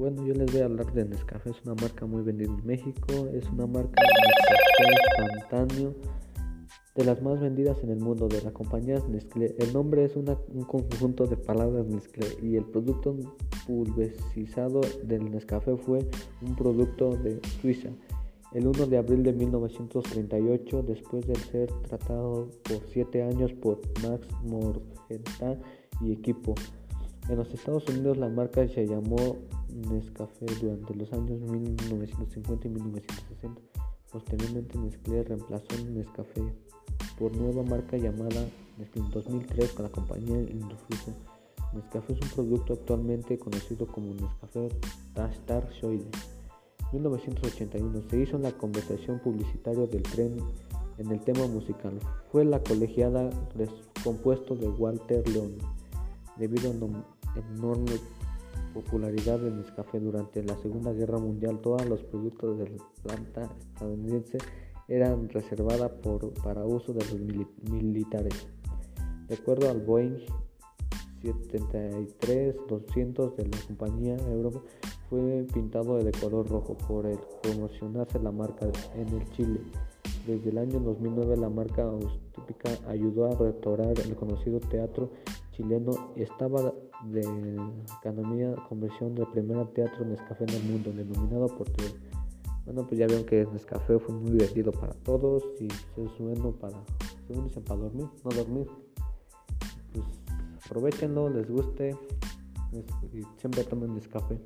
Bueno, yo les voy a hablar de Nescafé, es una marca muy vendida en México, es una marca Nescafé instantáneo de las más vendidas en el mundo de la compañía Nestlé. El nombre es un conjunto de palabras Nestlé y el producto pulverizado del Nescafé fue un producto de Suiza. El 1 de abril de 1938, después de ser tratado por 7 años por Max Morgenthau y equipo. En los Estados Unidos la marca se llamó Nescafé durante los años 1950 y 1960. Posteriormente Nestlé reemplazó Nescafé por nueva marca llamada en 2003 con la compañía Indofusion. Nescafé es un producto actualmente conocido como Nescafé Star Soide. 1981 se hizo la conversación publicitaria del tren en el tema musical. Fue la colegiada compuesto de Walter León. Debido a enorme popularidad de Nescafé durante la Segunda Guerra Mundial, todos los productos de la planta estadounidense eran reservadas para uso de los militares. De acuerdo al Boeing 737-200 de la compañía Europa, fue pintado de color rojo por el promocionarse la marca en el Chile. Desde el año 2009 la marca austríaca ayudó a restaurar el conocido teatro chileno estaba de economía conversión del primer teatro Nescafé en el mundo, denominado por Bueno, pues ya vieron que Nescafé fue muy vendido para todos y es bueno para, según para dormir, no dormir. Pues aprovechenlo, les guste y siempre tomen Nescafé.